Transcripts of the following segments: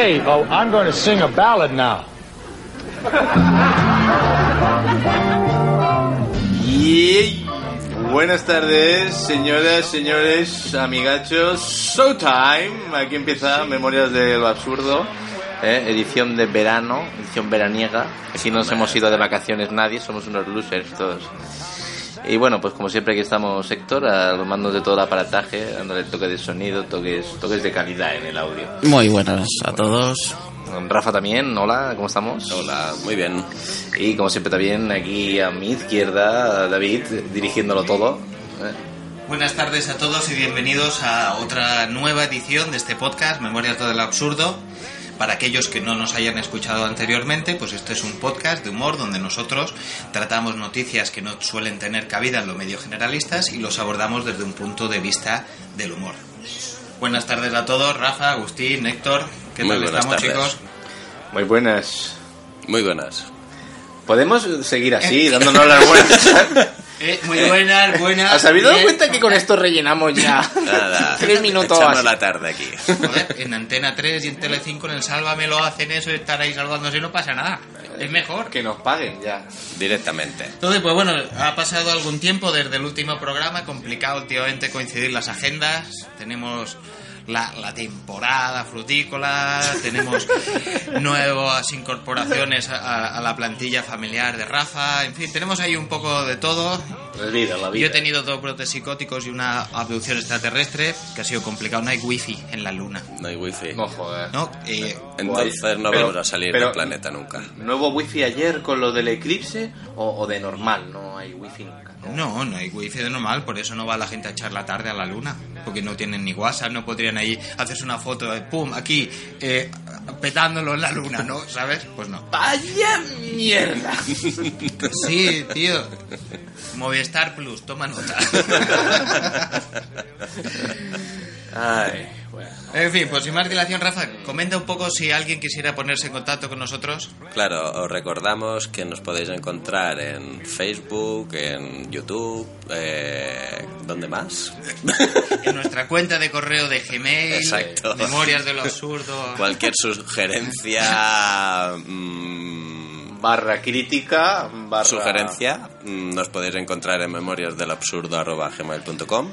hey, oh, I'm going to sing a ballad now. Y buenas tardes, señoras, señores, amigachos. Showtime. Aquí empieza Memorias del Absurdo. ¿eh? Edición de verano, edición veraniega. Aquí no nos hemos ido de vacaciones nadie, somos unos losers todos. Y bueno, pues como siempre aquí estamos Héctor, a los mandos de todo el aparataje, dándole toque de sonido, toques, toques de calidad en el audio. Muy buenas a todos. Rafa también, hola, ¿cómo estamos? Hola, muy bien. Y como siempre también aquí a mi izquierda, David, dirigiéndolo todo. ¿eh? Buenas tardes a todos y bienvenidos a otra nueva edición de este podcast, Memorias del Absurdo. Para aquellos que no nos hayan escuchado anteriormente, pues este es un podcast de humor donde nosotros tratamos noticias que no suelen tener cabida en los medios generalistas y los abordamos desde un punto de vista del humor. Buenas tardes a todos, Rafa, Agustín, Héctor. ¿Qué Muy tal estamos, tardes. chicos? Muy buenas. Muy buenas. Podemos seguir así, dándonos las buenas. Eh, muy buenas, buenas. ¿Has habido bien. cuenta que con esto rellenamos ya? Nada. Tres minutos Echando la tarde aquí. Joder, en Antena 3 y en Telecinco en el Sálvame lo hacen eso y estar ahí salvándose y no pasa nada. Es mejor. Que nos paguen ya. Directamente. Entonces, pues bueno, ha pasado algún tiempo desde el último programa, complicado últimamente coincidir las agendas, tenemos la, la temporada frutícola, tenemos nuevas incorporaciones a, a la plantilla familiar de Rafa, en fin, tenemos ahí un poco de todo. La vida, la Yo he tenido dos brotes psicóticos y una abducción extraterrestre, que ha sido complicado, no hay wifi en la luna, No hay wifi. No joder. ¿no? Eh, Entonces no Pero- vamos a salir pero- del planeta nunca. ¿Nuevo wifi ayer con lo del eclipse o, o de normal? No hay wifi nunca. ¿No? No, hay wifi de normal, por eso no va la gente a echar la tarde a la luna, porque no tienen ni WhatsApp, no podrían ahí hacerse una foto de pum, aquí, eh, petándolo en la luna, ¿no? ¿Sabes? Pues no. ¡Vaya mierda! Sí, tío. Movistar Plus, toma nota. Ay, bueno. En fin, pues sin más dilación, Rafa, comenta un poco si alguien quisiera ponerse en contacto con nosotros. Claro, os recordamos que nos podéis encontrar en Facebook, en YouTube, eh, ¿dónde más? En nuestra cuenta de correo de Gmail, Exacto. Memorias de lo Absurdo. Cualquier sugerencia, mm, Barra crítica, barra... sugerencia, mm, nos podéis encontrar en memoriasdelabsurdo.gmail.com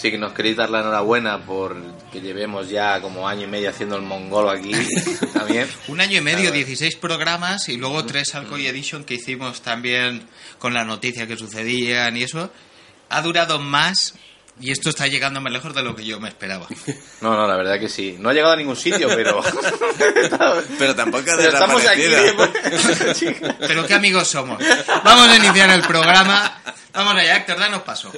Sí, que nos queréis dar la enhorabuena por que llevemos ya como año y medio haciendo el mongolo aquí también. Un año y medio, 16 programas y luego tres Alcoy Edition que hicimos también con la noticia que sucedían y eso. Ha durado más y esto está llegando más lejos de lo que yo me esperaba. No, no, la verdad que sí. No ha llegado a ningún sitio, pero... Pero tampoco ha estamos aquí. Pero qué amigos somos. Vamos a iniciar el programa. Vamos allá, Héctor, danos paso.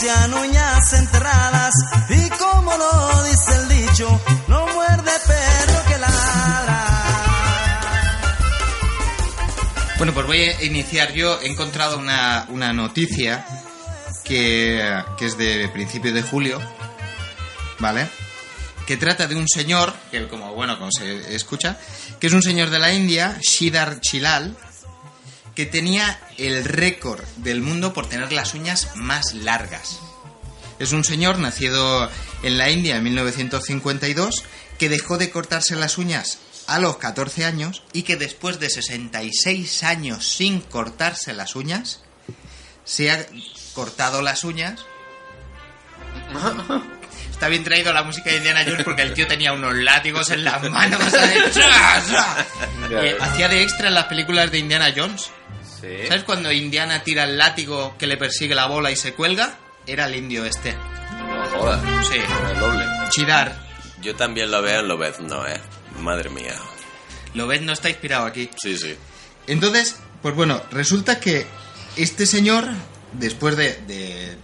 Sean uñas enterradas. Y como lo dice el dicho, no muerde perro que ladra. Bueno, pues voy a iniciar yo. He encontrado una, una noticia que, que es de principios de julio, ¿vale? Que trata de un señor, que como bueno, como se escucha, que es un señor de la India, Shidar Chilal, que tenía el récord del mundo por tener las uñas más largas. Es un señor nacido en la India en 1952 que dejó de cortarse las uñas a los 14 años y que después de 66 años sin cortarse las uñas se ha cortado las uñas. Está bien traído la música de Indiana Jones porque el tío tenía unos látigos en las manos. Eh, hacía de extra en las películas de Indiana Jones. Sí. ¿Sabes cuando Indiana tira el látigo que le persigue la bola y se cuelga? Era el indio este. No jodas. Sí. El doble. Chidar. Yo también lo veo en Lobez, no, eh. Madre mía. Lo ves, no está inspirado aquí. Sí, sí. Entonces, Pues bueno, resulta que este señor, después de... de-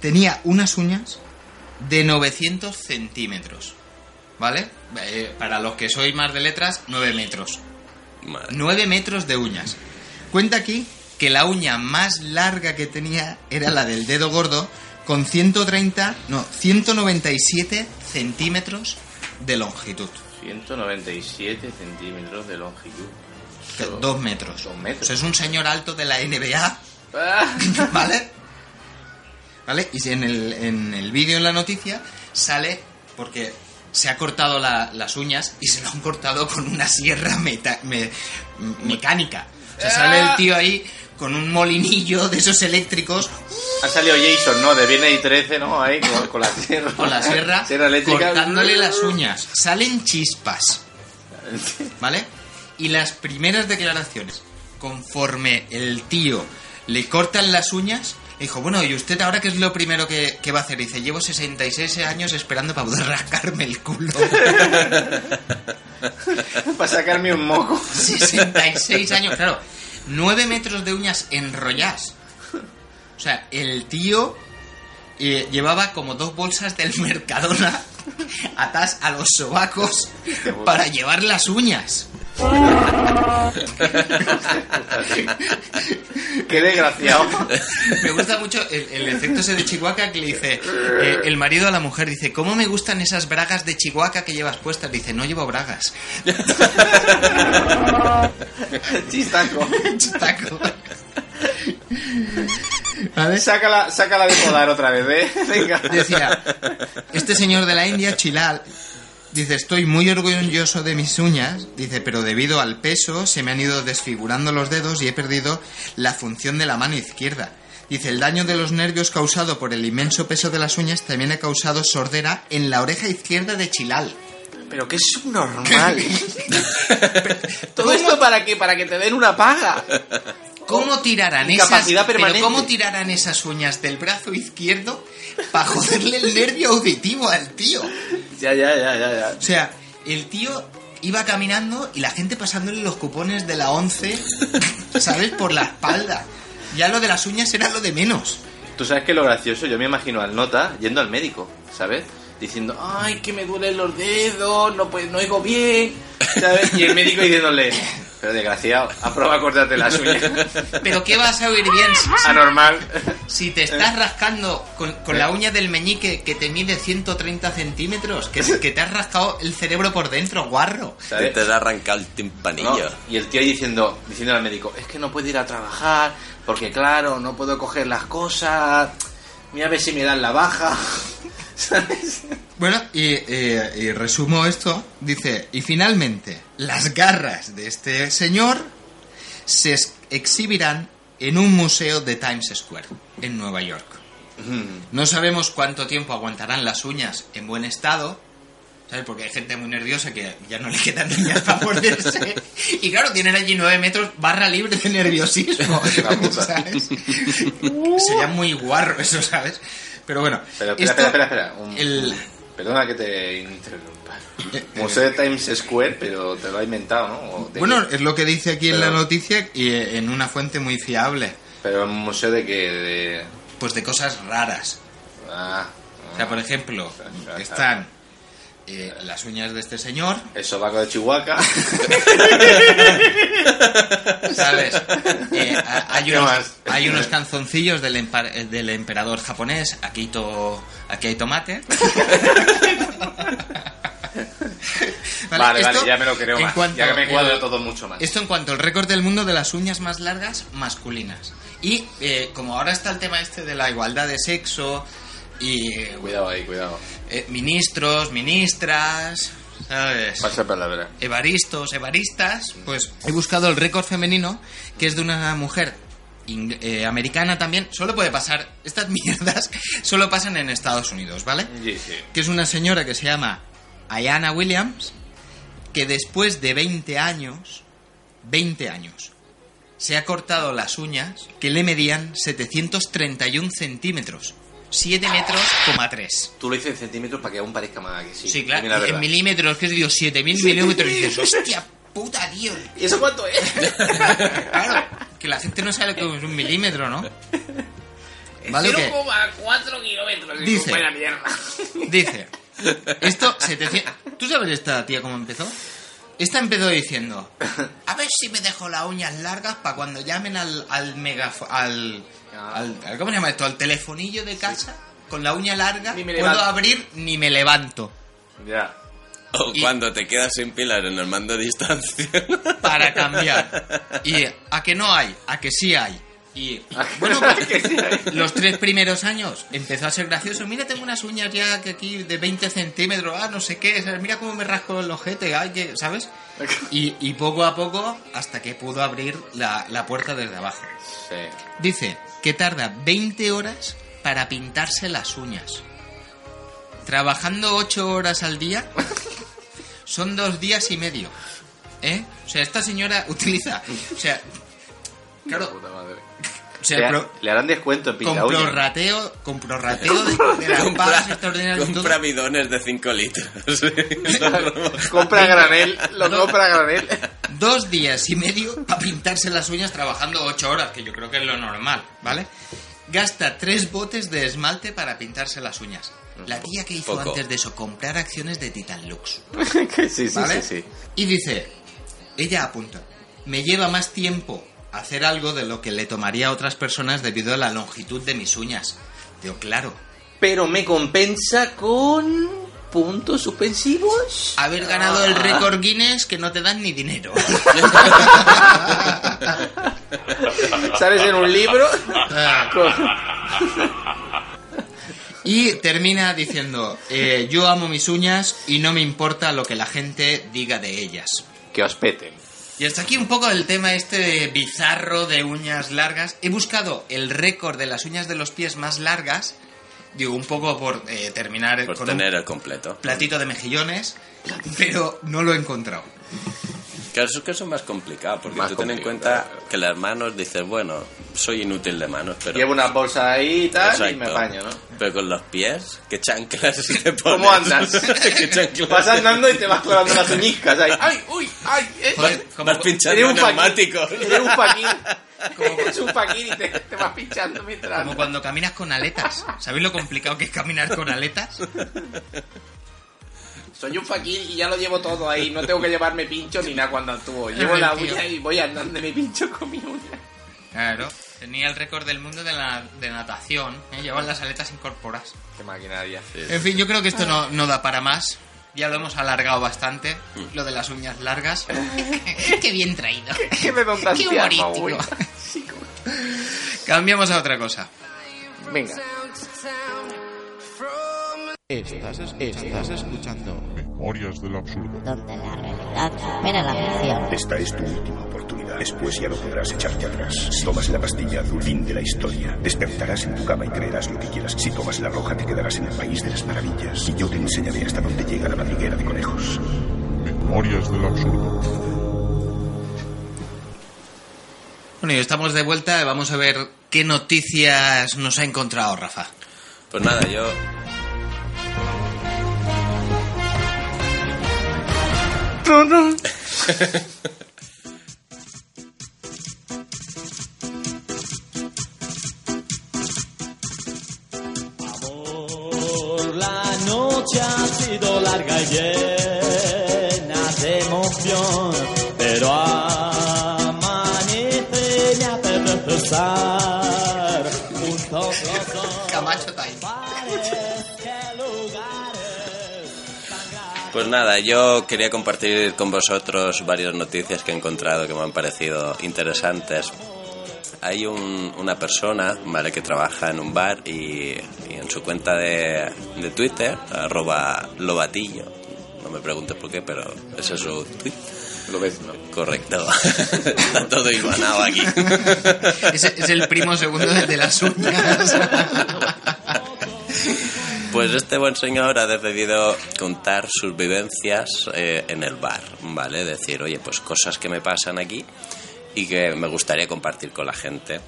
tenía unas uñas de 900 centímetros. ¿Vale? Eh, para los que sois más de letras, 9 metros. Madre. 9 metros de uñas. Cuenta aquí que la uña más larga que tenía era la del dedo gordo, con 130, no, 197 centímetros de longitud. 197 centímetros de longitud. Dos metros. Dos metros. O sea, es un señor alto de la NBA, Ah, ¿vale? ¿Vale? Y en el, en el vídeo, en la noticia, sale porque se ha cortado la- las uñas y se lo han cortado con una sierra meta- me- mecánica. O sea, sale el tío ahí con un molinillo de esos eléctricos Ha salido Jason, ¿no? De Viernes y 13, ¿no? Ahí con, con la sierra. con la sierra, Sierra eléctrica. cortándole las uñas. Salen chispas, ¿vale? Y las primeras declaraciones, conforme el tío le cortan las uñas, le dijo, bueno, ¿y usted ahora qué es lo primero que, que va a hacer? Dice, llevo 66 años esperando para poder rascarme el culo. Para sacarme un moco. 66 años, claro. 9 metros de uñas enrolladas. O sea, el tío eh, llevaba como dos bolsas del Mercadona atas a los sobacos para llevar las uñas. Qué desgraciado. Me gusta mucho el, el efecto ese de Chihuahua que le dice eh, el marido a la mujer, dice, ¿cómo me gustan esas bragas de Chihuahua que llevas puestas? Dice, no llevo bragas. Chistaco. Taco. ¿Vale? Sácala, sácala de podar otra vez, ¿eh? Venga. Decía, este señor de la India, Chilal, dice, estoy muy orgulloso de mis uñas, dice, pero debido al peso se me han ido desfigurando los dedos y he perdido la función de la mano izquierda. Dice, el daño de los nervios causado por el inmenso peso de las uñas también ha causado sordera en la oreja izquierda de Chilal. Pero que es subnormal. Todo esto para que para que te den una paga. ¿Cómo tirarán esas, pero cómo tirarán esas uñas del brazo izquierdo para joderle el nervio auditivo al tío? Ya, ya, ya, ya, ya. O sea, el tío iba caminando y la gente pasándole los cupones de la 11, ¿sabes? Por la espalda. Ya lo de las uñas era lo de menos. Tú sabes que lo gracioso, yo me imagino al nota yendo al médico, ¿sabes? Diciendo, ay, que me duelen los dedos, no, pues, no oigo bien, ¿sabes? Y el médico diciéndole, pero desgraciado, aprueba a cortarte las uñas. Pero ¿qué vas a oír bien si, Anormal. si te estás rascando con, con la uña del meñique que te mide 130 centímetros? Que, que te has rascado el cerebro por dentro, guarro. ¿Sabes? Te ha arrancado el ¿no? timpanillo. Y el tío ahí diciendo, diciendo al médico, es que no puedo ir a trabajar, porque claro, no puedo coger las cosas, mira a ver si me dan la baja, ¿sabes? Bueno, y, eh, y resumo esto. Dice, y finalmente, las garras de este señor se ex- exhibirán en un museo de Times Square, en Nueva York. No sabemos cuánto tiempo aguantarán las uñas en buen estado, ¿sabes? Porque hay gente muy nerviosa que ya no le quedan uñas para morderse. Y claro, tienen allí nueve metros barra libre de nerviosismo. Sería muy guarro eso, ¿sabes? Pero bueno, Pero espera, esto- espera, espera, espera. un- el- Perdona que te interrumpa. Eh, Museo de Times Square, pero te lo ha inventado, ¿no? ¿O de Bueno, qué? es lo que dice aquí en la noticia y eh, en una fuente muy fiable. Pero un museo de que... De... Pues de cosas raras. Ah, O sea, por ejemplo, claro. están eh, las uñas de este señor, el sobaco de Chihuahua. ¿sabes? Eh, hay, ¿Qué unos, más? hay unos canzoncillos del, empa- eh, del emperador japonés. Aquí, to- aquí hay tomate. Vale, esto vale, ya me lo creo más. cuanto ya que me cuadro todo mucho más. Esto en cuanto al récord del mundo de las uñas más largas masculinas. Y eh, como ahora está el tema este de la igualdad de sexo y Cuidado ahí, cuidado. eh, ministros, ministras, ¿sabes? Pasa palabra. Evaristos, evaristas, pues he buscado el récord femenino, que es de una mujer eh, americana también. Solo puede pasar, estas mierdas solo pasan en Estados Unidos, ¿vale? Sí, sí. Que es una señora que se llama Ayana Williams, que después de 20 años, 20 años, se ha cortado las uñas que le medían 731 centímetros. 7 metros, coma 3. Tú lo dices en centímetros para que aún parezca más que sí. Sí, claro. Dime la en verdad. milímetros, que es digo, 7000 milímetros. Y dices, hostia puta, tío. ¿Y eso cuánto es? Claro, que la gente no sabe lo que es un milímetro, ¿no? ¿Vale? que 0,4 kilómetros. Dice. Buena mierda. Dice, esto, 700... ¿Tú sabes esta tía cómo empezó? Esta empezó diciendo, a ver si me dejo las uñas largas para cuando llamen al, al megafo- al, al, al- ¿Cómo se llama esto? Al telefonillo de casa, con la uña larga, Ni me puedo levanto. abrir ni me levanto. Ya. O Y- cuando te quedas sin pilas en el mando de distancia. para cambiar. Y a que no hay, a que sí hay. Y bueno, Que sí hay. los tres primeros años empezó a ser gracioso. Mira, tengo unas uñas ya que aquí de 20 centímetros, ah, no sé qué, ¿sabes? mira cómo me rasco el ojete, ay, que, ¿sabes? Y, y poco a poco, hasta que pudo abrir la, la puerta desde abajo. Sí. Dice que tarda 20 horas para pintarse las uñas. Trabajando 8 horas al día, son dos días y medio. ¿Eh? O sea, esta señora utiliza. O sea, claro, Puta madre. o sea, Le, pro- le harán descuento en con pinta uñas. prorrateo, con prorrateo de, de las pagas extraordinarias y todo. compra bidones de 5 litros. Compra granel, lo compra granel. Dos días y medio para pintarse las uñas trabajando ocho horas, que yo creo que es lo normal, ¿vale? Gasta tres botes de esmalte para pintarse las uñas. La tía que hizo Poco. antes de eso, comprar acciones de Titan Lux. Sí, sí, ¿Vale? sí, sí. Y dice, ella apunta, me lleva más tiempo hacer algo de lo que le tomaría a otras personas debido a la longitud de mis uñas. Digo, claro, Pero me compensa con puntos suspensivos. haber ganado el récord Guinness que no te dan ni dinero. Sales en un libro. con- Y termina diciendo, eh, yo amo mis uñas y no me importa lo que la gente diga de ellas. Que os peten. Y hasta aquí un poco el tema este de bizarro de uñas largas. He buscado el récord de las uñas de los pies más largas. Digo, un poco por eh, terminar Por con tener un el completo. platito de mejillones, pero no lo he encontrado. Claro, eso es que eso es más complicado, porque Más tú ten en cuenta que las manos dices, bueno, soy inútil de manos, pero... Llevo una bolsa ahí y tal y me Exacto. apaño, ¿no? Pero con los pies, ¿qué chanclas te pones? ¿Cómo andas? ¿Qué chanclas? Vas andando y te vas colando las uñicas ahí. ¡Ay, uy, ay! eh. Como- Vas pinchando neumáticos. Eres un faquín. Eres un faquín y te, te vas pinchando mientras... como cuando caminas con aletas. ¿Sabéis lo complicado que es caminar con aletas? Soy un faquín y ya lo llevo todo ahí. No tengo que llevarme pincho ni nada cuando actúo. Llevo la Tío. uña y voy andando me pincho con mi uña. Claro. Tenía el récord del mundo de, la, de natación. ¿eh? Llevan las aletas incorporadas. Qué maquinaria. En fin, yo creo que esto no, no da para más. Ya lo hemos alargado bastante. Lo de las uñas largas. Qué bien traído. Qué redundancia, Qué humorístico. Cambiamos a otra cosa. Venga. Estás, es- estás escuchando Memorias del absurdo. donde la realidad supera la ficción. Esta es tu última oportunidad. Después ya no podrás echarte atrás. Si tomas la pastilla azul, fin de la historia. Despertarás en tu cama y creerás lo que quieras. Si tomas la roja, te quedarás en el país de las maravillas. Y yo te enseñaré hasta dónde llega la madriguera de conejos. Memorias del absurdo. Bueno, y estamos de vuelta y vamos a ver qué noticias nos ha encontrado Rafa. Pues nada, yo... La noche ha sido larga y nada, yo quería compartir con vosotros varias noticias que he encontrado que me han parecido interesantes. Hay un- una persona, ¿vale?, que trabaja en un bar y, y en su cuenta de, de Twitter, arroba lobatillo, no me preguntes por qué, pero ese es su tweet. Lo ves, ¿no? Correcto. Está todo hilvanado aquí. Es, es el primo segundo de las uñas. Pues este buen señor ha decidido contar sus vivencias eh, en el bar, ¿vale? Decir, oye, pues cosas que me pasan aquí y que me gustaría compartir con la gente.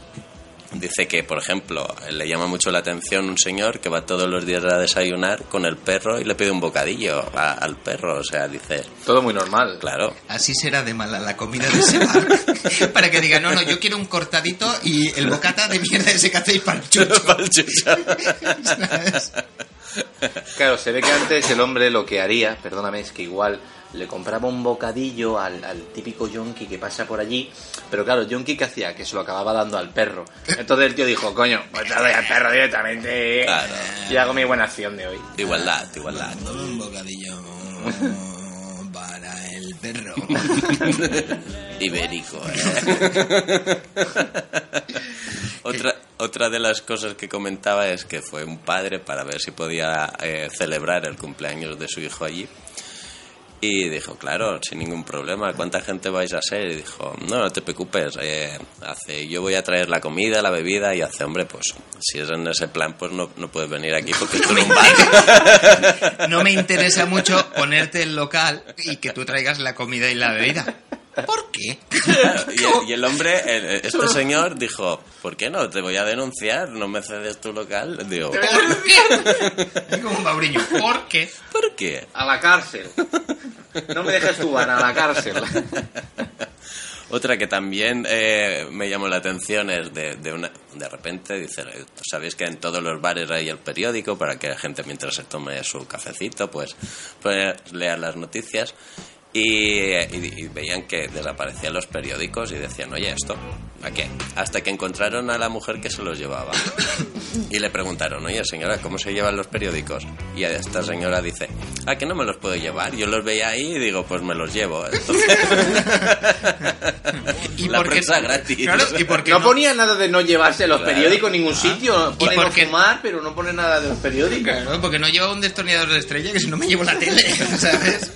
dice que, por ejemplo, le llama mucho la atención un señor que va todos los días a desayunar con el perro y le pide un bocadillo a- al perro. O sea, dice, Todo muy normal. claro, Así será de mala la comida de ese bar. para que diga, no, no, yo quiero un cortadito y el bocata de mierda ese que hacéis para el chucho. ¿Sabes? Claro, se ve que antes el hombre lo que haría, perdóname, es que igual le compraba un bocadillo al, al típico yonki que pasa por allí, pero claro, yonki que hacía, que se lo acababa dando al perro. Entonces el tío dijo, coño, pues te doy al perro directamente Claro. y hago mi buena acción de hoy. igualdad, igualdad. Un bocadillo perro. Ibérico, ¿eh? otra, otra de las cosas que comentaba es que fue un padre para ver si podía eh, celebrar el cumpleaños de su hijo allí. Y dijo, claro, sin ningún problema, ¿cuánta gente vais a ser? Y dijo, no, no te preocupes, eh, hace, yo voy a traer la comida, la bebida, y hace, hombre, pues si es en ese plan, pues no, no puedes venir aquí porque es un bar. No me interesa mucho ponerte el local y que tú traigas la comida y la bebida. ¿Por qué? Y el, y el hombre, el- este señor, dijo, ¿por qué no? Te voy a denunciar, no me cedes tu local. Digo, ¿Por qué? Como un babriño. ¿Por qué? ¿por qué? A la cárcel. No me dejes jugar, a la cárcel. Otra que también eh, me llamó la atención es de, de una de repente dice sabéis que en todos los bares hay el periódico para que la gente mientras se tome su cafecito pues, pues lea las noticias y, y- y veían que desaparecían los periódicos y decían oye esto ¿a qué? hasta que encontraron a la mujer que se los llevaba y le preguntaron oye señora ¿cómo se llevan los periódicos? y esta señora dice ah que no me los puedo llevar yo los veía ahí y digo pues me los llevo Entonces, ¿Y la por qué- prensa gratis Claro, ¿y por qué No no? ponía nada de no llevarse los Claro. periódicos en ningún sitio. Pone por no fumar, pero no pone nada de los periódicos. Claro, porque no lleva un destornillador de estrella que si no me llevo la tele, ¿sabes?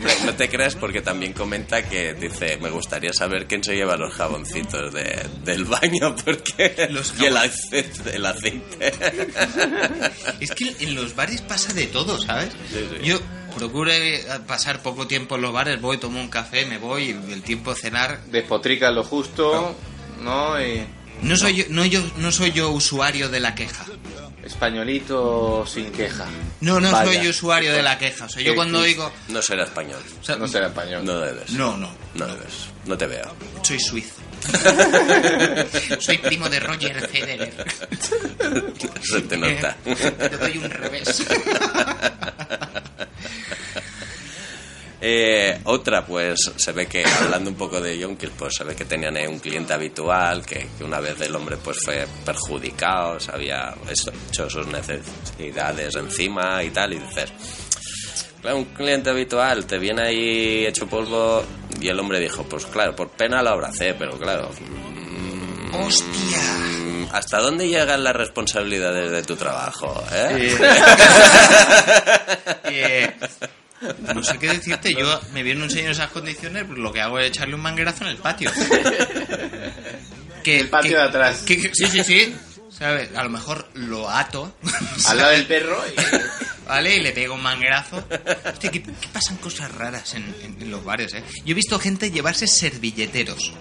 No, no te creas porque también comenta que dice, me gustaría saber quién se lleva los jaboncitos de- del baño porque Los y el aceite, el aceite. Es que en los bares pasa de todo, ¿sabes? Sí, sí. Yo procuro eh, pasar poco tiempo en los bares, voy, tomo un café, me voy, y el tiempo de cenar. Despotrica lo justo, ¿no? Y No soy yo, no yo, no soy yo usuario de la queja. Españolito sin queja. No, no Vaya. soy usuario de la queja. O sea, yo cuando digo, No será español. o sea, No será español. No debes. no, no, No debes. No te veo. soy suizo. soy primo de Roger Federer. Se te nota. Te doy un revés. Eh, otra, pues se ve que hablando un poco de yonkis, pues se ve que tenían ahí un cliente habitual, que, que una vez el hombre pues fue perjudicado, se había hecho sus necesidades encima y tal, y dices, claro, un cliente habitual te viene ahí hecho polvo, y el hombre dijo, pues claro, por pena lo abracé, pero claro, ¡Hostia! mm, ¿hasta dónde llegan las responsabilidades de tu trabajo? eh? Eh, no sé qué decirte, yo me viene un señor en esas condiciones, pues lo que hago es echarle un manguerazo en el patio. Que, El patio que- de atrás. que- que- sí, sí, sí. ¿Sabes? A lo mejor lo ato. Al lado del perro y... ¿Vale? Y le pego un manguerazo. Hostia, ¿qué, qué pasan cosas raras en, en- en los bares, eh? Yo he visto gente llevarse servilleteros.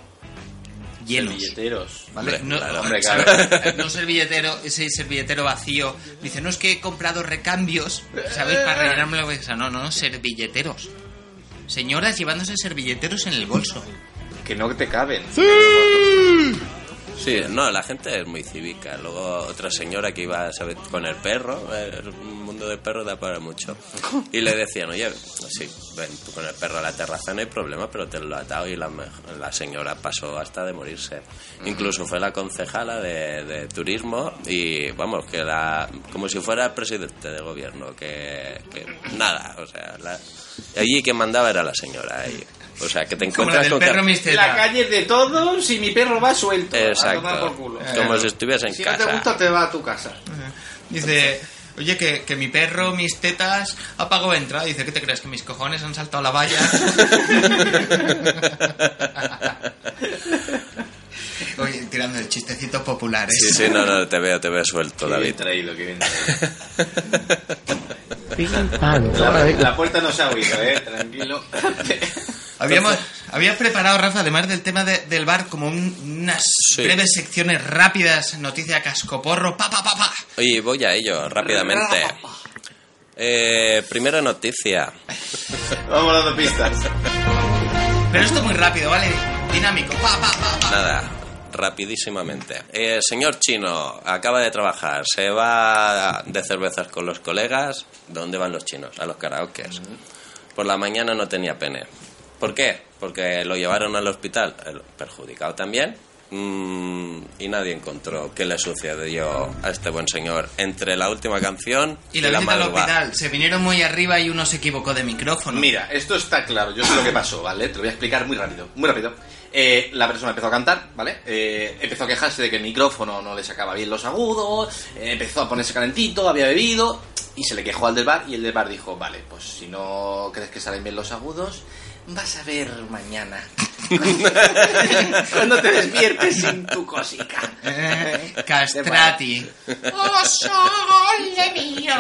Llenos. Billeteros. ¿Vale? Hombre, no, claro. Hombre, ¿sabes? claro. No servilletero, ese servilletero vacío. Dice, no es que he comprado recambios, ¿sabes? Para rellenarme la cabeza. No, no, servilleteros. Señoras llevándose servilleteros en el bolso. Que no te caben. Sí, no, la gente es muy cívica. Luego otra señora que iba ¿sabe? con el perro, eh, mundo del perro da para mucho. Y le decían, oye, sí, ven tú con el perro a la terraza no hay problema, pero te lo atado y la, la señora pasó hasta de morirse. Incluso fue la concejala de, de turismo y vamos, que la, como si fuera el presidente de gobierno, que, que nada, o sea, la- allí quien mandaba era la señora. ahí. O sea, que te Como la encuentras del con perro que-. La calle de todos y mi perro va suelto. A tomar por Exacto. culo. Como si estuviese en Si casa. no te gusta, te va a tu casa. Dice, oye, que, que mi perro, mis tetas, ha pagado entrada. Dice, ¿qué te crees? Que mis cojones han saltado la valla. Oye, tirando de chistecitos populares. Sí, sí, no, no, te veo, te veo suelto, Qué David. bien traído, qué bien traído. La, la puerta no se ha oído, eh, tranquilo. Habíamos, Habías preparado, Rafa, además del tema de- del bar, como un- unas breves secciones rápidas, noticia cascoporro, pa, pa, pa, pa. Oye, voy a ello rápidamente. Eh, primera noticia. Vamos dando pistas. Pero esto muy rápido, ¿vale? Dinámico, pa, pa, pa, pa. Nada, rapidísimamente. Eh, señor chino, acaba de trabajar, se va de cervezas con los colegas. ¿Dónde van los chinos? A los karaokes. Por la mañana no tenía pene. ¿Por qué? Porque lo llevaron al hospital, el perjudicado también. mm, y nadie encontró qué le sucedió a este buen señor entre la última canción Y la visita al madrugada. hospital. Se vinieron muy arriba y uno se equivocó de micrófono. Mira, esto está claro. Yo sé lo que pasó, ¿vale? Te lo voy a explicar muy rápido. Muy rápido. Eh, la persona empezó a cantar, ¿vale? Eh, empezó a quejarse de que el micrófono no le sacaba bien los agudos. eh, empezó a ponerse calentito, había bebido. Y se le quejó al del bar. Y el del bar dijo: Vale, pues si no crees que salen bien los agudos, vas a ver mañana. Cuando te despiertes sin tu cosica. Eh, castrati. ¡Oh, sole mío!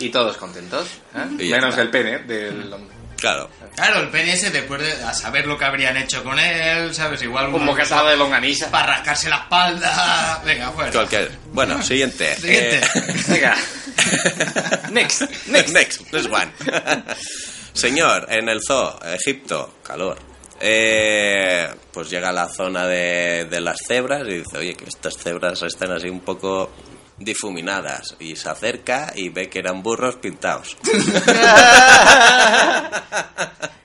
Y todos contentos. ¿eh? Y ya Menos está. el pene del hombre. Claro. Claro, el PNS después de a saber lo que habrían hecho con él, ¿sabes? Igual Como una casado de longaniza. para rascarse la espalda. Venga, fuera. Cualquier. Bueno, siguiente. Siguiente. Eh, Venga. Next. Next, next, next one. Señor, en el zoo, Egipto, calor. Eh, pues llega a la zona de, de las cebras y dice, oye, que estas cebras están así un poco difuminadas. Y se acerca y ve que eran burros pintados.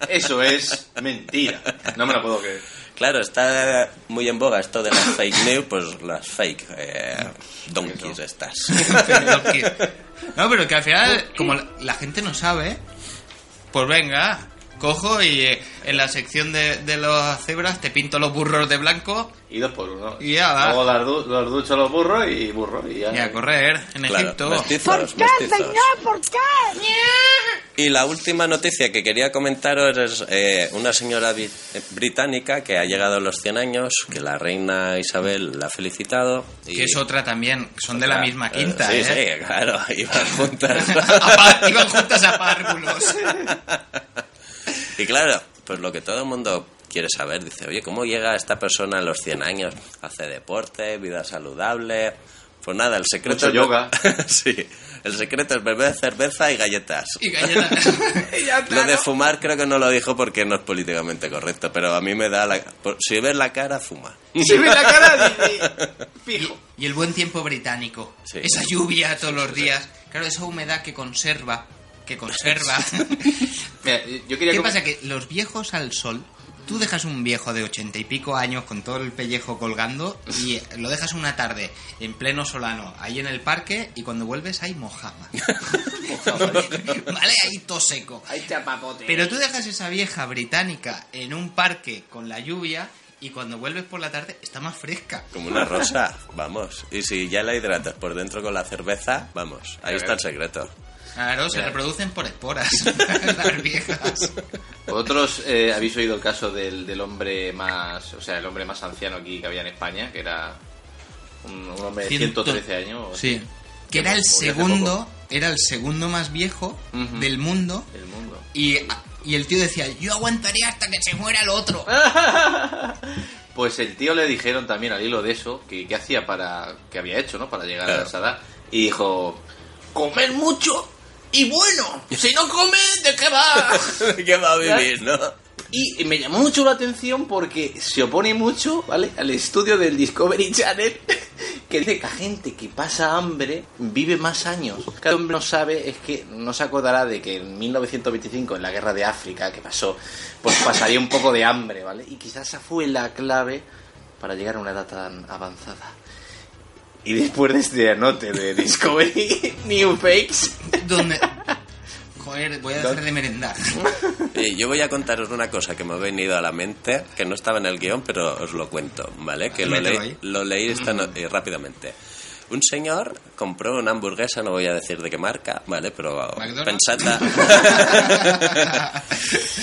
Eso es mentira. No me lo puedo creer. Claro, está muy en boga esto de las fake news, pues las fake eh, donkeys estas. No, pero que al final, como la, la gente no sabe, pues venga, cojo y eh, en la sección de, de las cebras te pinto los burros de blanco Y dos por uno. Y ya va. Luego los, du- los ducho los burros y burro. Y, ya. y a correr en Claro, Egipto. mestizos, mestizos. ¿Por qué? Y la última noticia que quería comentaros es eh, una señora eh, británica que ha llegado a los 100 años, que la reina Isabel la ha felicitado. Y, Que es otra también, son de la Otra, misma eh, quinta, sí, ¿eh? sí, claro, iban juntas. Iban juntas a párvulos. y claro, pues lo que todo el mundo quiere saber, dice, oye, ¿cómo llega esta persona a los 100 años? Hace deporte, vida saludable... Pues nada, el secreto Mucho es yoga. sí, el secreto es beber cerveza y galletas. Y galletas. Lo de fumar creo que no lo dijo porque no es políticamente correcto, pero a mí me da la... Si ves la cara, fuma. Si ve la cara, dice, fijo. Y el buen tiempo británico. Sí. Esa lluvia todos los días. Claro, esa humedad que conserva. Que conserva. Mira, yo quería ¿Qué com- pasa? Que los viejos al sol. Tú dejas un viejo de ochenta y pico años con todo el pellejo colgando y lo dejas una tarde en pleno solano, ahí en el parque, y cuando vuelves hay mojama. ¿Vale? Ahí todo seco. Ay, chapapote. Pero tú dejas esa vieja británica en un parque con la lluvia y cuando vuelves por la tarde está más fresca. Como una rosa, vamos. Y si ya la hidratas por dentro con la cerveza, vamos, ahí está el secreto. Claro, se reproducen por esporas las viejas. ¿Vosotros eh, habéis oído el caso del, del hombre más, o sea, el hombre más anciano aquí que había en España, que era un, un hombre de Ciento- 113 años? Sí. así? Que era el segundo, era el segundo más viejo del mundo del mundo. y, y el tío decía, yo aguantaría hasta que se muera el otro. Pues el tío le dijeron también al hilo de eso que, que hacía para que había hecho, ¿no? Para llegar Claro. a esa edad y dijo comer mucho y bueno, si no come, ¿de qué va? ¿Qué va a vivir, no? Y me llamó mucho la atención porque se opone mucho, ¿vale? Al estudio del Discovery Channel que dice que la gente que pasa hambre vive más años. Cada hombre no sabe es que no se acordará de que en 1925, en la guerra de África que pasó, pues pasaría un poco de hambre, ¿vale? Y quizás esa fue la clave para llegar a una edad tan avanzada. Y después de este anote de Discovery New Fakes, Donde... Joder, voy a dejar de merendar. Y yo voy a contaros una cosa que me ha venido a la mente, que no estaba en el guion, pero os lo cuento, ¿vale? Que lo, leí, lo leí esta no- eh, rápidamente. Un señor compró una hamburguesa, no voy a decir de qué marca, ¿vale? Pero McDonald's. pensadla.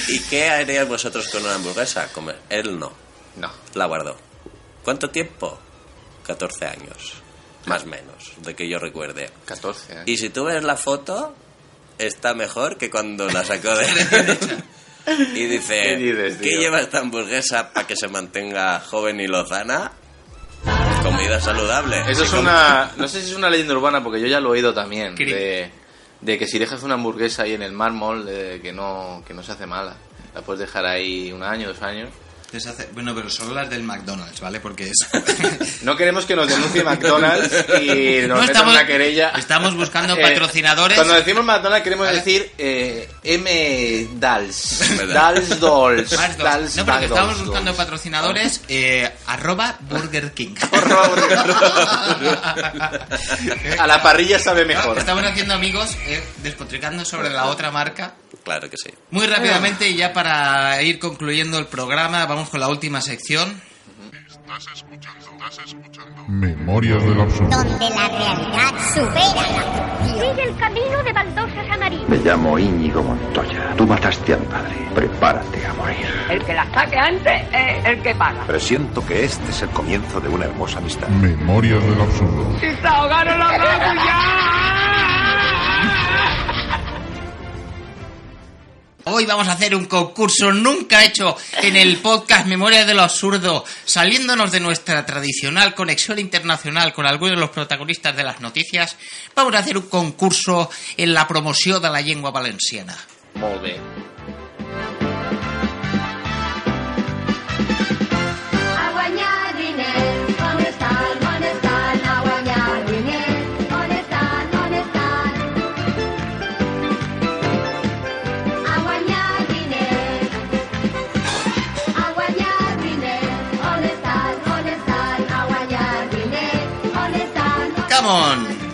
¿Y qué haríais vosotros con una hamburguesa? Comer. Él no. no. La guardó. ¿Cuánto tiempo? 14 años. Más o menos, de que yo recuerde. 14 años. Y si tú ves la foto, está mejor que cuando la sacó de... y dice, ¿Qué dices, ¿qué lleva esta hamburguesa para que se mantenga joven y lozana? Comida saludable. Eso es una. No sé si es una leyenda urbana, porque yo ya lo he oído también. De, de que si dejas una hamburguesa ahí en el mármol, de que no, que no se hace mala. La puedes dejar ahí un año, dos años. Deshace- Bueno, pero solo las del McDonald's, ¿vale? Porque es... No queremos que nos denuncie McDonald's y nos No, metan estamos- una querella. estamos buscando Eh, patrocinadores. Cuando decimos McDonald's queremos ¿Vale? decir eh, M. Dals. Dals Dolls. Dals No, porque estamos buscando patrocinadores eh, arroba Burger King. A la parrilla sabe mejor. Estamos haciendo amigos, eh, despotricando sobre la otra marca. Claro que sí. Muy rápidamente, y ya para ir concluyendo el programa, vamos con la última sección. Estás escuchando, estás escuchando. Memorias del absurdo. Donde la realidad supera la. Sigue el camino de baldosas amarillas. Me llamo Íñigo Montoya. Tú mataste a mi padre. Prepárate a morir. El que la saque antes es el que paga. Presiento que este es el comienzo de una hermosa amistad. Memorias del absurdo. ¡Y se ahogaron los lobos Hoy vamos a hacer un concurso nunca hecho en el podcast Memoria de lo Absurdo, saliéndonos de nuestra tradicional conexión internacional con algunos de los protagonistas de las noticias. Vamos a hacer un concurso en la promoción de la lengua valenciana. Estan? Come on!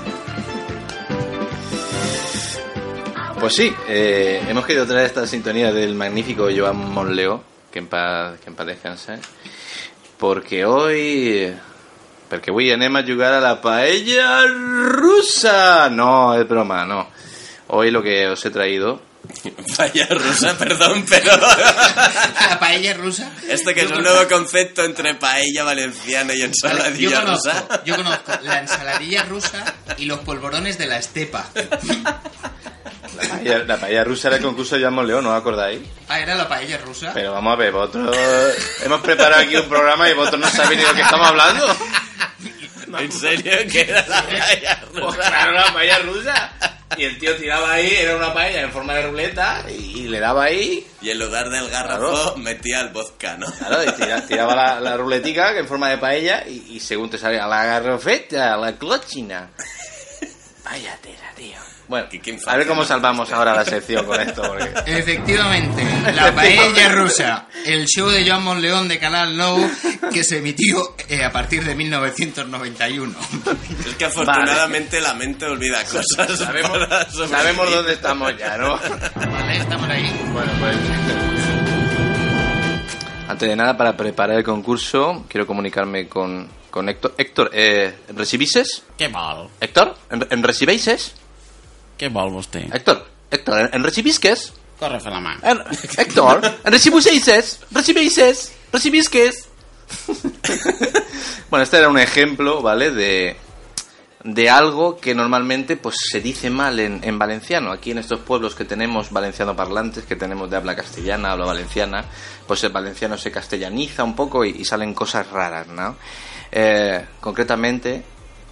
Pues sí, eh, hemos querido traer esta sintonía del magnífico Joan Monleo, que en paz, que en paz descanse, porque hoy... Porque voy anem a jugar a la paella rusa. No, es broma, no. Hoy lo que os he traído... Vaya rusa, perdón, pero... La paella rusa. Este que es un nuevo concepto entre paella valenciana y Yo ensaladilla conozco, rusa. yo conozco la ensaladilla rusa y los polvorones de la estepa. La paella, la paella rusa era el concurso de Joan Monleo, ¿no os acordáis? Ah, era la paella rusa. Pero vamos a ver, vosotros... Hemos preparado aquí un programa y vosotros no sabéis ni de lo que estamos hablando. ¿En serio que era la paella Pues rusa? claro, la paella rusa. Y el tío tiraba ahí, era una paella en forma de ruleta, y, y le daba ahí, Y en lugar del garrafo metía el vodka, ¿no? claro, y tira- tiraba la, la ruletica que en forma de paella, y, y según te salía la garrofeta, la clochina. Vaya tela, tío. Bueno, Qué- qué a ver cómo ¿no? salvamos ahora la sección con esto, porque... Efectivamente, la paella rusa, el show de Joan Monleón de Canal Nou que se emitió eh, a partir de 1991. Es que afortunadamente la mente olvida cosas. Sabemos, dónde estamos ya, ¿no? Vale, estamos ahí. Bueno, pues... Antes de nada, para preparar el concurso, quiero comunicarme con, con Héctor. Héctor, eh, ¿recibises? Què vol? Héctor, ¿en, en recibeixes? Què vol vostè? Héctor, Héctor, ¿en, recibisques? Corre fer la mà. En- Héctor, ¿en recibeixes? ¿Recibeixes? ¿Recibisques? bueno, este era un ejemplo, ¿vale? De, de algo que normalmente pues se dice mal en, en valenciano. Aquí en estos pueblos que tenemos valenciano parlantes, que tenemos de habla castellana, habla valenciana, pues el valenciano se castellaniza un poco y, y salen cosas raras, ¿no? Eh, concretamente,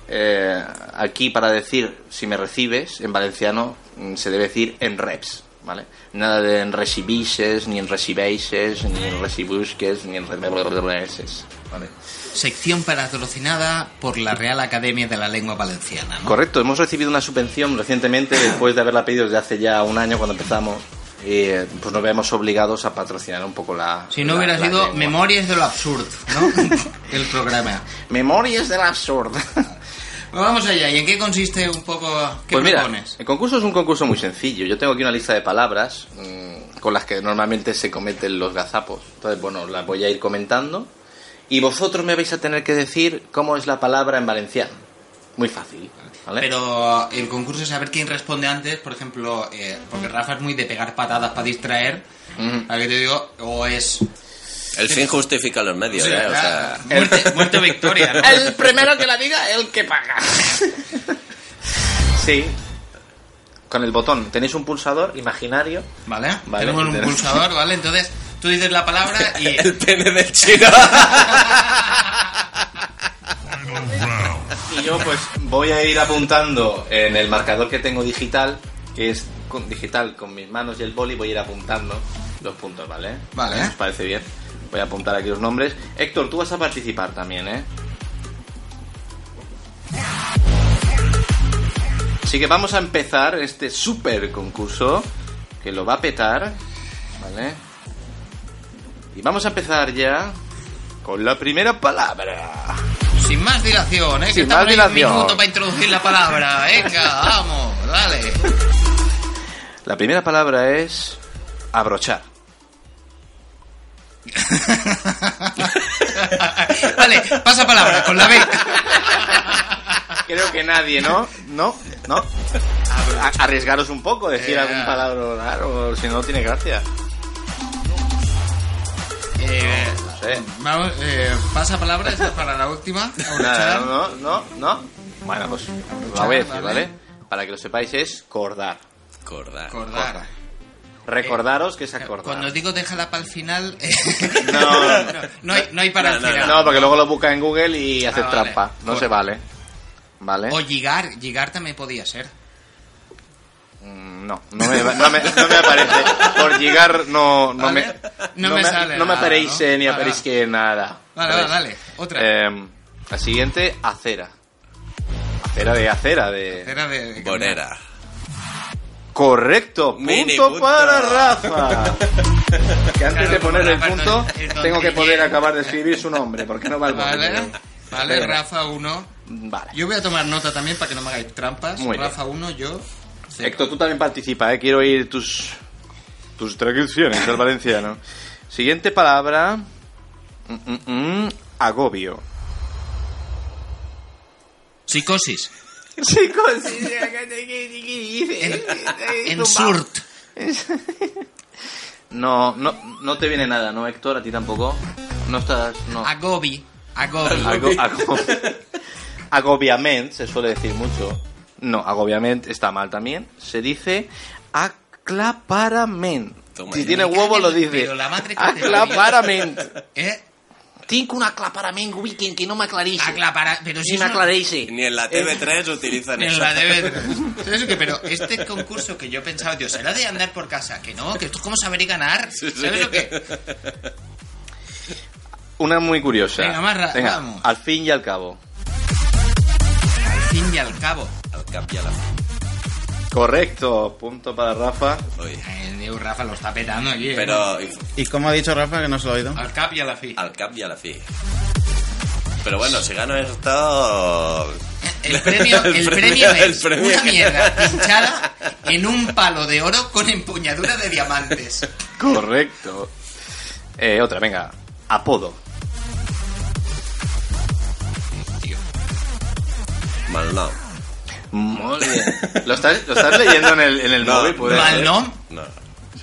eh, aquí para decir si me recibes en valenciano mm, se debe decir en reps, ¿vale? Nada de en recibixes, ni en recibeixes, ni en recibusques, ni en recibeixes, ¿vale? Sección patrocinada por la Real Academia de la Lengua Valenciana. ¿no? Correcto, hemos recibido una subvención recientemente después de haberla pedido desde hace ya un año cuando empezamos y eh, pues nos vemos obligados a patrocinar un poco la Si no la- hubiera sido. Memorias de lo Absurdo, ¿no? el programa. Memorias del absurdo. Bueno, vamos allá. ¿Y en qué consiste un poco? ¿Qué pues mira, propones? el concurso es un concurso muy sencillo. Yo tengo aquí una lista de palabras mm, con las que normalmente se cometen los gazapos. Entonces, bueno, las voy a ir comentando y vosotros me vais a tener que decir cómo es la palabra en valenciano. Muy fácil, ¿vale? Pero el concurso es saber quién responde antes, por ejemplo, eh, porque Rafa es muy de pegar patadas para distraer, Ujú. ¿a qué te digo? O es... El fin justifica los medios, Sí, ¿eh? O sea, muerte, muerte o victoria, ¿no? El primero que la diga, el que paga. sí. con el botón. Tenéis un pulsador imaginario. ¿Vale? Vale, Tenemos un pulsador, ¿vale? Entonces tú dices la palabra y... El pene del chino. Y yo pues voy a ir apuntando en el marcador que tengo digital, que es con, digital con mis manos y el boli, voy a ir apuntando los puntos, ¿vale? Vale. ¿Os parece bien? Voy a apuntar aquí los nombres. Héctor, tú vas a participar también, ¿eh? Así que vamos a empezar este super concurso que lo va a petar, ¿vale? Y vamos a empezar ya con la primera palabra. Sin más dilación, ¿eh? Que Sin estamos más ahí un dilación. minuto para introducir la palabra. Venga, vamos, dale. La primera palabra es abrochar. vale, pasa palabra, con la B. Creo que nadie, ¿no? ¿No? ¿No? A- arriesgaros un poco, decir Eh. algún palabra raro, si no, tiene gracia. Eh, No sé. vamos, eh, pasa palabra, esa es para la última. Nada, no, no, no. Bueno, pues la voy a decir, Vale. Para que lo sepáis, es cordar. Cordar. Acordar. Recordaros que es acordar. Cuando digo déjala para el final, eh, No, no, hay, no hay para No, el no, final. No, porque luego lo busca en Google y hace Ah, vale. trampa. No se vale. ¿Vale? O llegar, llegar también podía ser. Mm, No, no me, no me, no me aparece. Por llegar no, no Vale. me... No me sale No me nada, aparece ¿no? ni Vale, aparezca nada. Vale, vale, dale. Otra. Eh, la siguiente, acera. Acera de acera, de... Era de, de Bonera. Correcto, punto punto. para Rafa. Que antes Claro, de poner el punto, tengo que poder acabar de escribir su nombre, porque no va el Vale, vale. Rafa 1. Vale. Yo voy a tomar nota también para que no me hagáis trampas. Muy. Rafa 1, yo. cero. Héctor, tú también participa, ¿eh? Quiero oír tus, tus traducciones al valenciano. Siguiente palabra. Mm, mm, mm, agobio. Psicosis. Chicos, Ensurt. No, no, no te viene nada, ¿no, Héctor? ¿A ti tampoco? No estás... No. Agobi. Agobi. Ago, ago- agobiament, se suele decir mucho. No, agobiament está mal también. Se dice aclaparament. Toma si tiene huevo lo en- dice. pero la madre que te Aclaparament. ¿Eh? Tinc un aclaparament, weekend, que no m'aclareix. Aclapara, pero si Si eso-. Ni en la TV3 utilizan En eso. la TV3. ¿Sabes qué? Pero este concurso que yo pensaba, Dios, era de andar por casa. Que no, que esto es como saber y ganar. Sí, sí. ¿Sabes lo que? Una muy curiosa. Venga, más ra- Venga, vamos. al fin y al cabo. Al fin y al cabo. Al cap y a la... Correcto, punto para Rafa. Rafa lo está petando aquí. ¿eh? Pero ¿Y cómo ha dicho Rafa que no se lo ha oído? Al cap y a la fi. al cap y a la fi. Pero bueno, si gano esto... El premio, el premio el es premio una que- mierda pinchada en un palo de oro con empuñadura de diamantes. Correcto. Eh, otra, venga. Apodo. Tío. Malnom. Muy bien. ¿Lo estás, lo estás leyendo en el, en el No, móvil? Puede mal, ser. ¿no? No.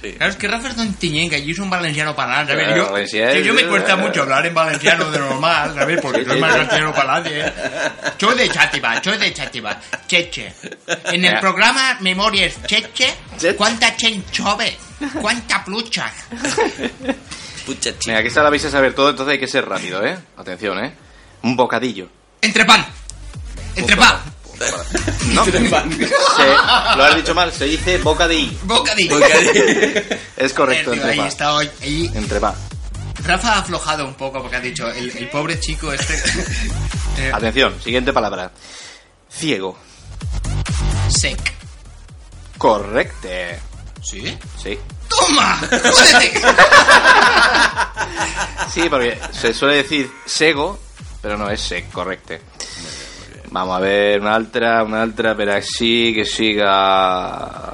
Sí. Claro, es que Rafa es don Tiñenga y yo soy un valenciano para nada, ¿sabes? Yo, valenciano, que yo me cuesta mucho hablar en valenciano de normal, ¿sabes? Porque no es valenciano para nadie. ¿eh? Soy de Chátiva, soy de Chátiva. Cheche. En el programa Memorias Cheche. ¿cuánta chenchove? ¿Cuánta plucha? Pucha chica. Venga, que esta la vais a saber todo, entonces hay que ser rápido, ¿eh? Atención, ¿eh? Un bocadillo. Entrepan. Entrepan. No, se- lo has dicho mal, se dice bocadillo. Bocadillo. Es correcto, Tío, ahí está hoy. ahí. Entrepa. Rafa ha aflojado un poco porque ha dicho, el, el pobre chico este... eh, Atención, siguiente palabra. Ciego. sec. Correcte. ¿Sí? Sí. ¡Toma! ¡Jódete! Sí, porque se suele decir sego, pero no es sec, correcte. Vamos a ver, una altra, una altra, pero así que siga.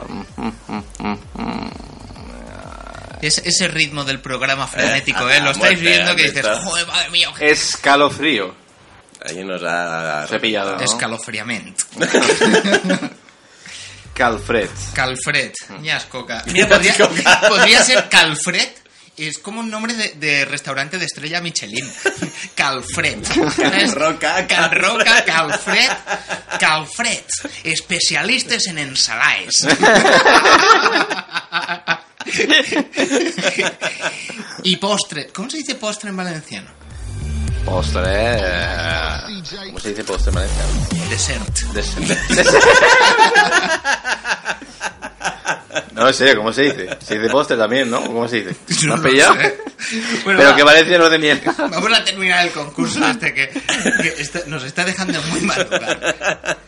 Es, ese ritmo del programa frenético, Eh. Lo estáis viendo que ¿has dices, joder, madre mía, Escalofrío. Ahí nos ha... Os he pillado, ¿no? escalofriament. Calfred. Calfred, ya es coca. Mira, podría, podría ser Calfred es como un nombre de, de restaurante de estrella Michelin. Calfred. Roca, Calroca, Calfred. Calfred. Especialistes en ensalaes. y postre. ¿Cómo se dice postre en valenciano? Postre. eh, ¿Cómo se dice postre en valenciano? Dessert. No, serio, ¿cómo se dice? Se dice postre también, ¿no? ¿Cómo se dice? ¿Me No has pillado? sé. Bueno, Pero va. que Valencia no de mierda. Vamos a terminar el concurso este que, que está- nos está dejando muy mal lugar.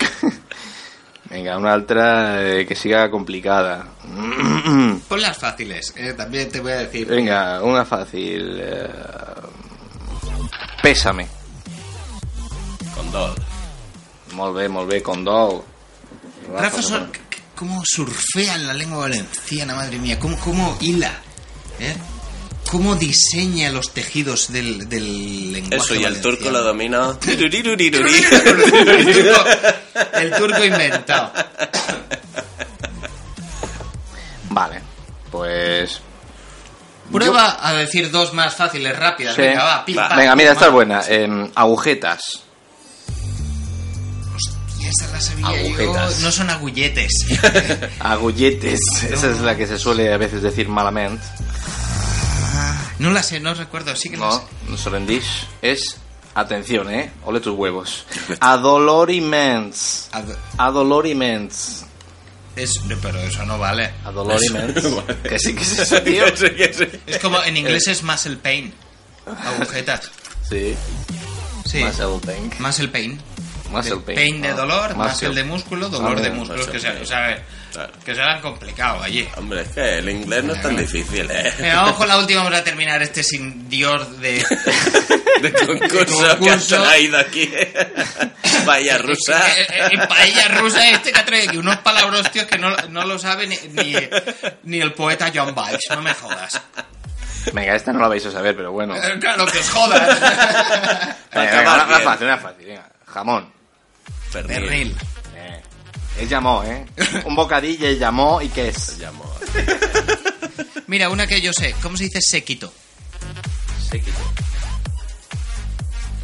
Venga, una otra eh, que siga complicada. Pon las fáciles, eh, también te voy a decir. Venga, una fácil. eh, Pésame. Condol. Molt bé, molt bé, condol. Rafa, ¿cómo surfea en la lengua valenciana, madre mía? ¿Cómo, cómo hila? ¿Eh? ¿Cómo diseña los tejidos del, del lenguaje Eso, y el valenciano? turco lo domina. El, turco, el turco inventado. Vale, pues... Prueba a decir dos más fáciles, rápidas. Sí. Venga, va, pim, pam, Venga, mira, esta es buena. Em, agujetas. Y esa la sabía Agujetas. yo. No son agulletes. Agulletes. Esa es la que se suele a veces decir malamente. No la sé, no recuerdo. Sí que la sé. No, no se rendís. Es... Atención, eh. Ole tus huevos. Adoloriments. Adoloriments. Es, pero eso no vale. Adoloriments. que sí que es eso, tío. Es como en inglés es muscle pain. Agujetas. Sí. Sí. Muscle pain. Muscle pain. Muscle De- pain. de Ah, dolor, muscle. muscle de músculo, dolor Ah, de músculos. Que se, o sea, que se han complicado allí. Hombre, es que el inglés no es tan difícil, ¿eh? Venga, vamos con la última, vamos a terminar este sin Dios de... De concurso, que concurso. has traído aquí. Vaya rusa. Eh, eh, eh, paella rusa este que ha traído aquí unos palabros, tíos, que no, no lo sabe ni, ni, ni el poeta John Biles, no me jodas. Venga, esta no la vais a saber, pero bueno. Eh, Claro que os jodas. Venga, venga, una, fácil, una fácil. Venga. Jamón. Pernil. Eh, él llamó, ¿eh? Un bocadillo, él llamó y qué es. Llamó. Mira, una que yo sé, ¿cómo se dice séquito? Séquito.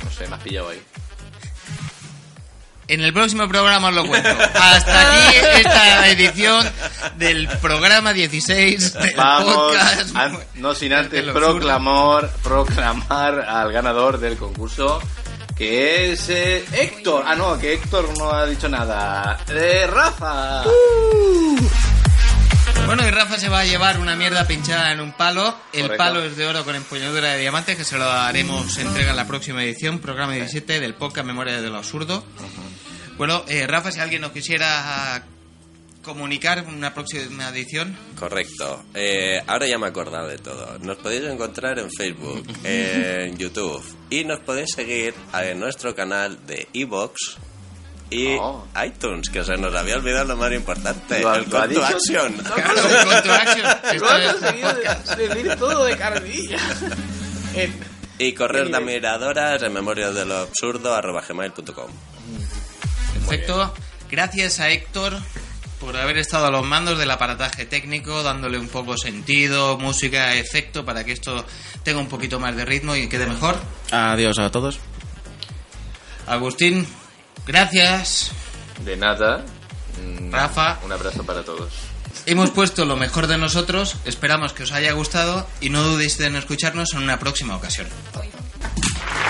No sé, me has pillado ahí. En el próximo programa os lo cuento. Hasta aquí esta edición del programa 16 del Vamos, podcast. an- no sin antes proclamar, proclamar al ganador del concurso, que es eh, Héctor. Ah, no, que Héctor no ha dicho nada. Eh, Rafa. Bueno, y Rafa se va a llevar una mierda pinchada en un palo. El Correcto. palo es de oro con empuñadura de diamantes, que se lo haremos entrega en la próxima edición, programa 17 del podcast Memoria de lo Absurdo. Bueno, eh, Rafa, si alguien nos quisiera comunicar una próxima edición, Correcto. Eh, ahora ya me he acordado de todo. Nos podéis encontrar en Facebook, en YouTube y nos podéis seguir en nuestro canal de Evox y Oh. iTunes, que se nos había olvidado lo más importante, Lo el lo call to action. Claro, el call to action. Decir todo de carrilla. Y correr de admiradoras en memorias de lo absurdo arroba gmail.com. Perfecto. Gracias a Héctor por haber estado a los mandos del aparataje técnico, dándole un poco sentido, música, efecto, para que esto tenga un poquito más de ritmo y quede mejor. Adiós a todos. Agustín, gracias. De nada. Mm, Rafa. Un abrazo para todos. Hemos puesto lo mejor de nosotros, esperamos que os haya gustado y no dudéis en escucharnos en una próxima ocasión.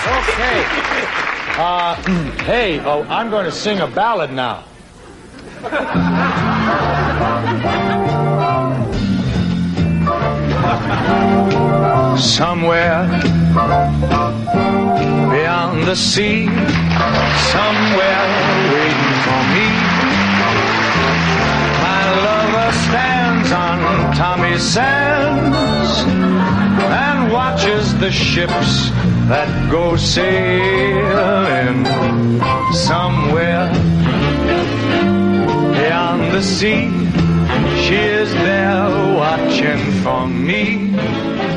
Okay. Uh, hey, oh, I'm going to sing a ballad now. Somewhere beyond the sea, somewhere waiting for me. My lover stands on Tommy Sands and watches the ships that go sailing somewhere beyond the sea. She is there watching for me.